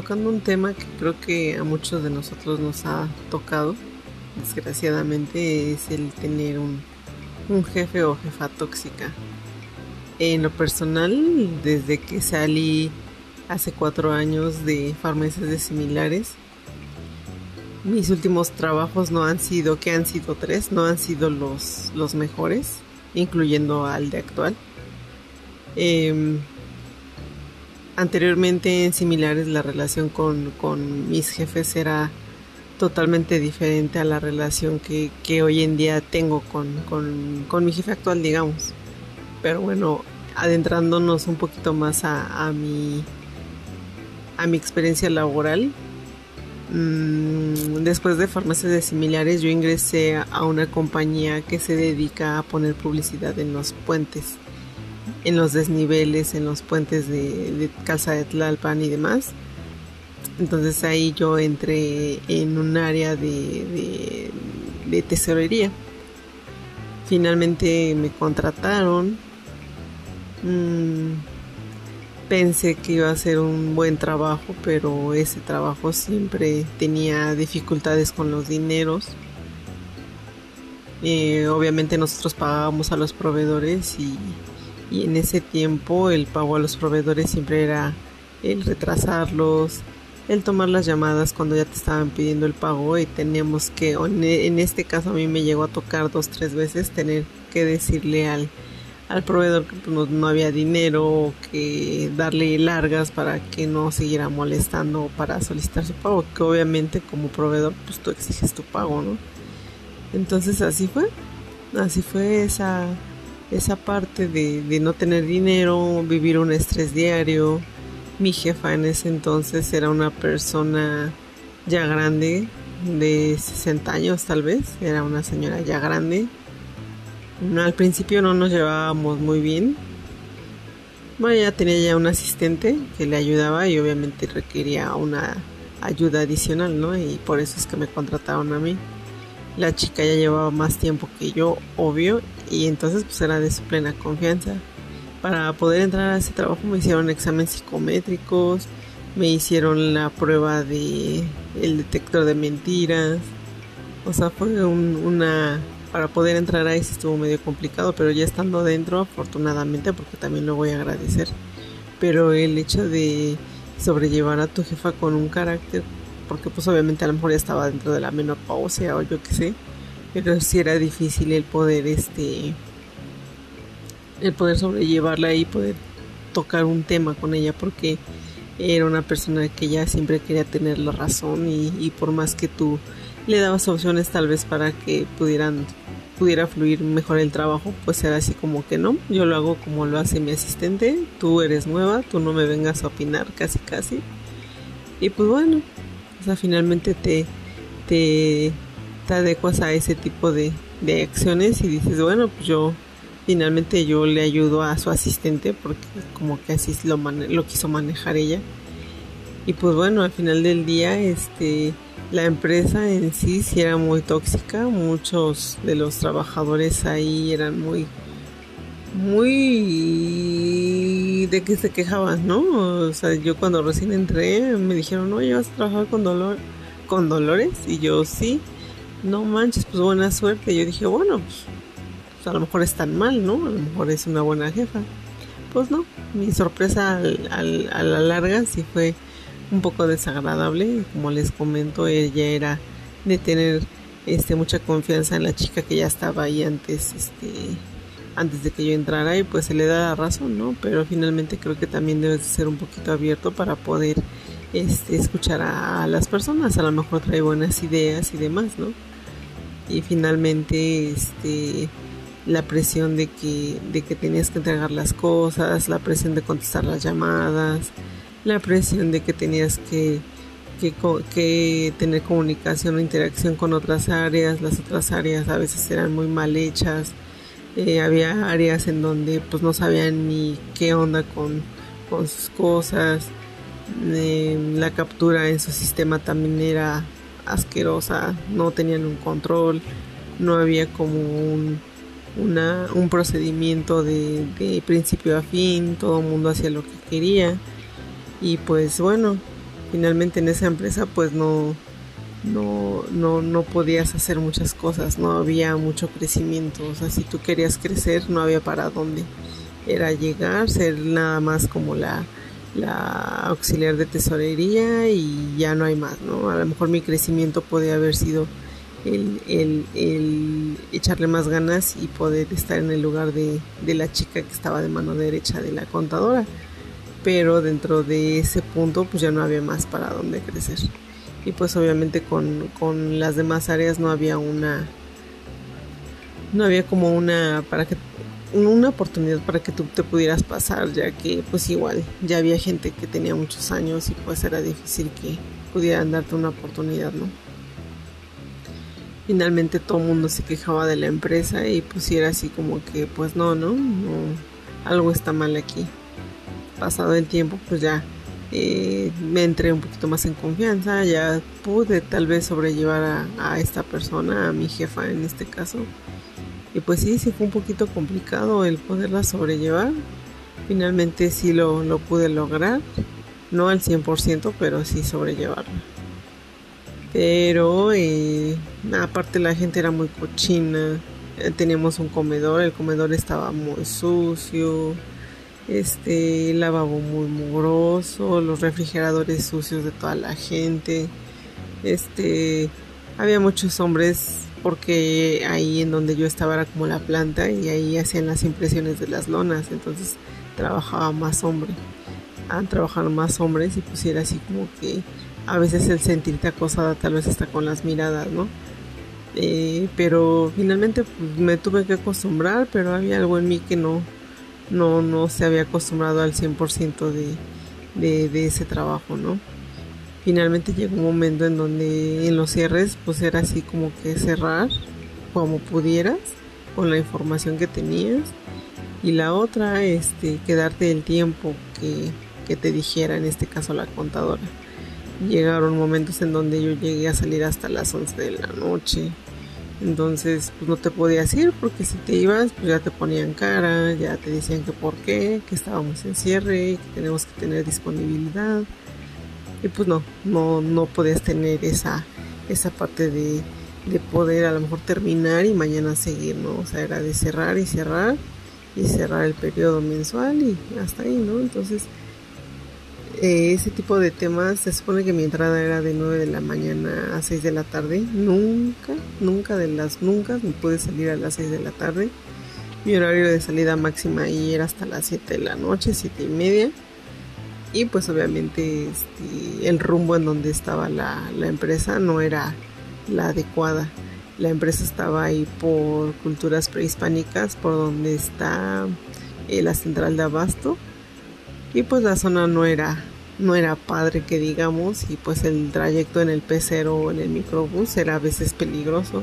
tocando un tema que creo que a muchos de nosotros nos ha tocado, desgraciadamente, es el tener un, un jefe o jefa tóxica. En lo personal, desde que salí hace cuatro años de farmacias de similares, mis últimos trabajos no han sido, que han sido tres, no han sido los, los mejores, incluyendo al de actual. Em, anteriormente en similares la relación con, con, mis jefes era totalmente diferente a la relación que, que hoy en día tengo con, con, con, mi jefe actual, digamos. Pero bueno, adentrándonos un poquito más a, a mi, a mi experiencia laboral, Mm, después de farmacias de similares, yo ingresé a una compañía que se dedica a poner publicidad en los puentes, en los desniveles, en los puentes de, Casa de Tlalpan y demás. Entonces ahí yo entré en un área de, de tesorería. Finalmente me contrataron. Mm, pensé que iba a ser un buen trabajo, pero ese trabajo siempre tenía dificultades con los dineros. Eh, obviamente nosotros pagábamos a los proveedores y, en ese tiempo el pago a los proveedores siempre era el retrasarlos, el tomar las llamadas cuando ya te estaban pidiendo el pago y teníamos que, en este caso a mí me llegó a tocar dos, tres veces tener que decirle al, al proveedor que pues, no, había dinero que darle largas para que no siguiera molestando para solicitar su pago que obviamente como proveedor pues tú exiges tu pago no entonces así fue así fue esa esa parte de, no tener dinero vivir un estrés diario mi jefa en ese entonces era una persona ya grande de 60 años tal vez era una señora ya grande al principio no nos llevábamos muy bien. Bueno, ella tenía ya un asistente que le ayudaba y obviamente requería una ayuda adicional, ¿no? Y por eso es que me contrataron a mí. La chica ya llevaba más tiempo que yo, obvio, y entonces pues era de su plena confianza. Para poder entrar a ese trabajo me hicieron exámenes psicométricos, me hicieron la prueba de el detector de mentiras. O sea, fue una para poder entrar ahí sí estuvo medio complicado, pero ya estando dentro, afortunadamente, porque también lo voy a agradecer. Pero el hecho de sobrellevar a tu jefa con un carácter, porque pues obviamente a lo mejor ya estaba dentro de la menopausia o yo qué sé, pero sí era difícil el poder, este, el poder sobrellevarla y poder tocar un tema con ella, porque era una persona que ya siempre quería tener la razón y, por más que tú le dabas opciones tal vez para que pudieran pudiera fluir mejor el trabajo, pues era así como que no, yo lo hago como lo hace mi asistente, tú eres nueva, tú no me vengas a opinar casi casi. Y pues bueno, o sea, finalmente te, te, te adecuas a ese tipo de, de acciones y dices, bueno, pues yo finalmente yo le ayudo a su asistente porque como que así lo, lo quiso manejar ella. Y pues bueno, al final del día, este la empresa en sí sí era muy tóxica, muchos de los trabajadores ahí eran muy muy de que se quejaban, ¿no? O sea, yo cuando recién entré me dijeron, "Oye, vas a trabajar con dolor con Dolores" y yo, "Sí." No manches, pues buena suerte. yo dije, "Bueno, pues, pues, a lo mejor es tan mal, ¿no? A lo mejor es una buena jefa." Pues no, mi sorpresa al, a la larga sí fue un poco desagradable. Como les comento, ella era de tener este, mucha confianza en la chica que ya estaba ahí antes, este, antes de que yo entrara y pues se le da la razón, ¿no? Pero finalmente creo que también debes ser un poquito abierto para poder este, escuchar a, las personas. A lo mejor trae buenas ideas y demás, ¿no? Y finalmente, este la presión de que, de que tenías que entregar las cosas, la presión de contestar las llamadas, la presión de que tenías que, que, tener comunicación o interacción con otras áreas, las otras áreas a veces eran muy mal hechas, eh, había áreas en donde pues no sabían ni qué onda con, con sus cosas, eh, la captura en su sistema también era asquerosa, no tenían un control, no había como un, una, un procedimiento de, de principio a fin, todo el mundo hacía lo que quería. Y pues bueno, finalmente en esa empresa pues no, no, no, no podías hacer muchas cosas, no había mucho crecimiento, o sea, si tú querías crecer no había para dónde, era llegar, ser nada más como la, la auxiliar de tesorería y ya no hay más, ¿no? A lo mejor mi crecimiento podía haber sido el, el, el echarle más ganas y poder estar en el lugar de, de la chica que estaba de mano derecha de la contadora, pero dentro de ese punto pues ya no había más para dónde crecer y pues obviamente con, con las demás áreas no había una no había como una para que una oportunidad para que tú te pudieras pasar ya que pues igual ya había gente que tenía muchos años y pues era difícil que pudieran darte una oportunidad no finalmente todo el mundo se quejaba de la empresa y pues era así como que pues no no no algo está mal aquí. Pasado el tiempo pues ya eh, me entré un poquito más en confianza, ya pude tal vez sobrellevar a, esta persona, a mi jefa en este caso. Y pues sí, sí fue un poquito complicado el poderla sobrellevar. Finalmente sí lo, lo pude lograr, no al 100%, pero sí sobrellevarlo. Pero eh, aparte la gente era muy cochina, eh, teníamos un comedor, el comedor estaba muy sucio, este lavabo muy mugroso, los refrigeradores sucios de toda la gente. Este había muchos hombres porque ahí en donde yo estaba era como la planta y ahí hacían las impresiones de las lonas, entonces trabajaba más hombre. Han trabajado más hombres y pusiera así como que a veces el sentirte acosada tal vez hasta con las miradas, ¿no? Eh, pero finalmente pues, me tuve que acostumbrar, pero había algo en mí que no, no, no se había acostumbrado al 100% de, de, ese trabajo, ¿no? Finalmente llegó un momento en donde en los cierres pues era así como que cerrar como pudieras con la información que tenías y la otra este quedarte el tiempo que, que te dijera en este caso la contadora llegaron momentos en donde yo llegué a salir hasta las 11 de la noche entonces, pues no te podías ir porque si te ibas, pues ya te ponían cara, ya te decían que por qué, que estábamos en cierre, que tenemos que tener disponibilidad. Y pues no, no, no podías tener esa, esa parte de, de poder a lo mejor terminar y mañana seguir, ¿no? O sea, era de cerrar y cerrar y cerrar el periodo mensual y hasta ahí, ¿no? Entonces, eh, ese tipo de temas, se supone que mi entrada era de 9 de la mañana a 6 de la tarde. Nunca, nunca de las nunca me pude salir a las 6 de la tarde. Mi horario de salida máxima ahí era hasta las 7 de la noche, 7 y media. Y pues obviamente este, el rumbo en donde estaba la, la empresa no era la adecuada. La empresa estaba ahí por culturas prehispánicas, por donde está eh, la central de abasto y pues la zona no era no era padre que digamos y pues el trayecto en el pecero o en el microbús era a veces peligroso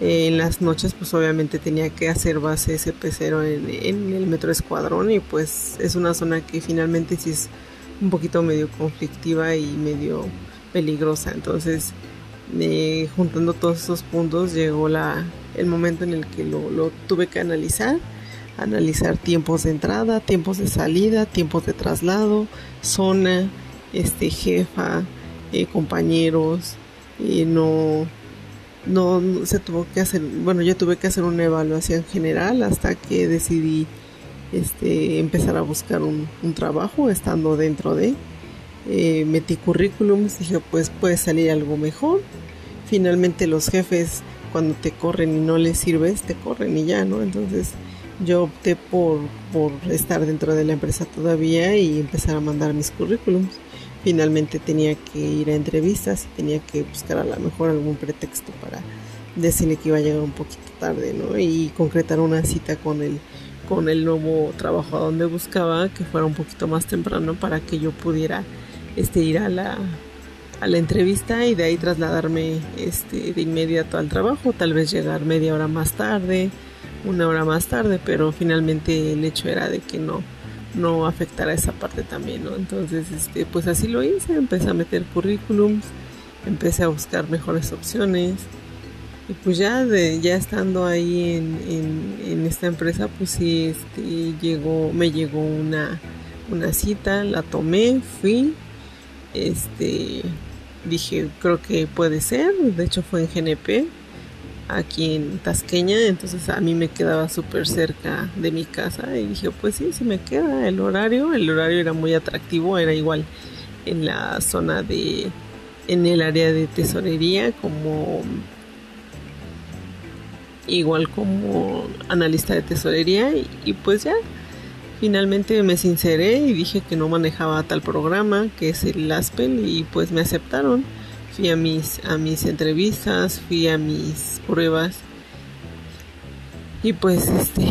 en las noches pues obviamente tenía que hacer base ese pecero en, el metro escuadrón y pues es una zona que finalmente sí es un poquito medio conflictiva y medio peligrosa. Entonces eh, juntando todos esos puntos llegó la el momento en el que lo, lo tuve que analizar analizar tiempos de entrada, tiempos de salida, tiempos de traslado, zona, este jefa, eh, compañeros, y no, no se tuvo que hacer, bueno, yo tuve que hacer una evaluación general hasta que decidí este, empezar a buscar un, trabajo estando dentro de, eh, metí currículums, dije pues puede salir algo mejor. Finalmente los jefes cuando te corren y no les sirves, te corren y ya, ¿no? Entonces yo opté por, por estar dentro de la empresa todavía y empezar a mandar mis currículums. Finalmente tenía que ir a entrevistas y tenía que buscar a lo mejor algún pretexto para decirle que iba a llegar un poquito tarde, ¿no? Y concretar una cita con el, con el nuevo trabajo a donde buscaba que fuera un poquito más temprano para que yo pudiera este, ir a la, a la entrevista y de ahí trasladarme este, de inmediato al trabajo, tal vez llegar media hora más tarde una hora más tarde, pero finalmente el hecho era de que no, no afectara esa parte también, ¿no? Entonces, este, pues así lo hice, empecé a meter currículums, empecé a buscar mejores opciones y pues ya de, ya estando ahí en, en, esta empresa, pues sí, este, llegó, me llegó una, una cita, la tomé, fui este dije, creo que puede ser, de hecho fue en GNP, aquí en Tasqueña, entonces a mí me quedaba súper cerca de mi casa y dije, pues sí, sí me queda el horario, el horario era muy atractivo, era igual en la zona de, en el área de tesorería como igual como analista de tesorería y, pues ya finalmente me sinceré y dije que no manejaba tal programa que es el ASPEL y pues me aceptaron fui a mis a mis entrevistas fui a mis pruebas y pues este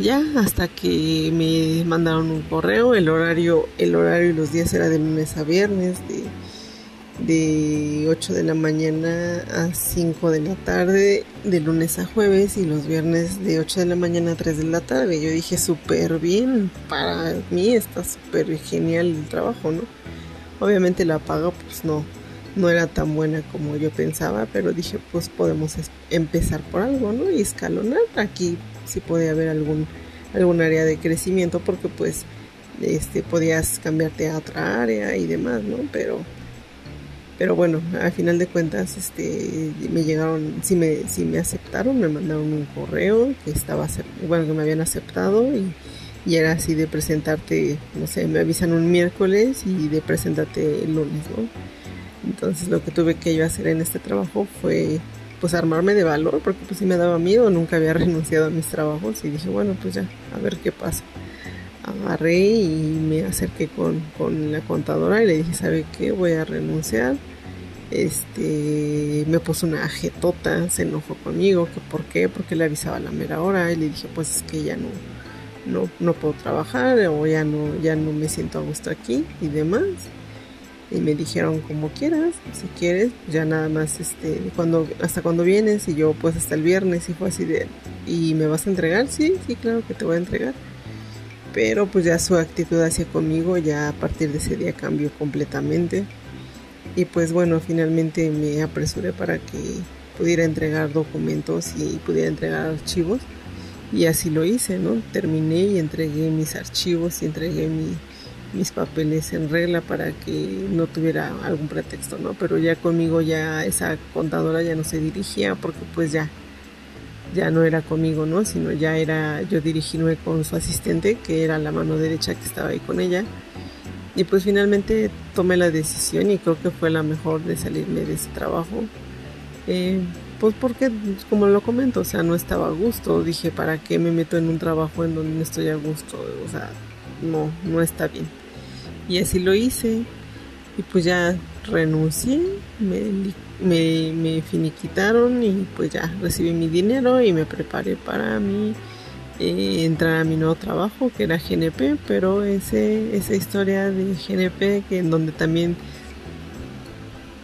ya hasta que me mandaron un correo el horario el horario y los días era de lunes a viernes de de 8 de la mañana a 5 de la tarde, de lunes a jueves y los viernes de 8 de la mañana a 3 de la tarde. Yo dije súper bien, para mí está súper genial el trabajo, ¿no? Obviamente la paga pues no, no era tan buena como yo pensaba, pero dije pues podemos empezar por algo, ¿no? Y escalonar. Aquí sí podía haber algún, algún área de crecimiento porque pues este podías cambiarte a otra área y demás, ¿no? Pero pero bueno, al final de cuentas, este, me llegaron, sí me, me aceptaron, me mandaron un correo que estaba, bueno, que me habían aceptado y, y, era así de presentarte, no sé, me avisan un miércoles y de presentarte el lunes, ¿no? Entonces lo que tuve que yo hacer en este trabajo fue pues armarme de valor porque pues sí me daba miedo, nunca había renunciado a mis trabajos y dije, bueno, pues ya, a ver qué pasa agarré y me acerqué con, con, la contadora y le dije, ¿sabe qué? Voy a renunciar. Este, me puso una jetota, se enojó conmigo, que por qué, porque le avisaba a la mera hora y le dije, pues es que ya no, no, no puedo trabajar o ya no, ya no me siento a gusto aquí y demás. Y me dijeron como quieras, si quieres, ya nada más, este, cuando, hasta cuando vienes y yo pues hasta el viernes y fue así de, ¿y me vas a entregar? Sí, sí, claro que te voy a entregar pero pues ya su actitud hacia conmigo ya a partir de ese día cambió completamente. Y pues bueno finalmente me apresuré para que pudiera entregar documentos y pudiera entregar archivos. Y así lo hice, ¿no? Terminé y entregué mis archivos y entregué mis papeles en regla para que no tuviera algún pretexto, ¿no? Pero ya conmigo ya esa contadora ya no se dirigía porque pues ya ya no era conmigo, ¿no? Sino ya era yo dirigirme con su asistente, que era la mano derecha que estaba ahí con ella. Y pues finalmente tomé la decisión y creo que fue la mejor de salirme de ese trabajo. Eh, pues porque, como lo comento, o sea, no estaba a gusto. Dije, ¿para qué me meto en un trabajo en donde no estoy a gusto? O sea, no, no está bien. Y así lo hice. Y pues ya renuncié, me, me, me finiquitaron y pues ya recibí mi dinero y me preparé para mi eh, entrar a mi nuevo trabajo que era GNP, pero ese, esa historia de GNP que en donde también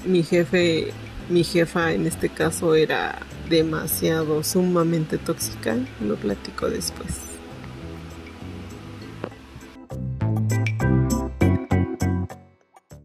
mi jefe, mi jefa en este caso era demasiado, sumamente tóxica, lo platico después.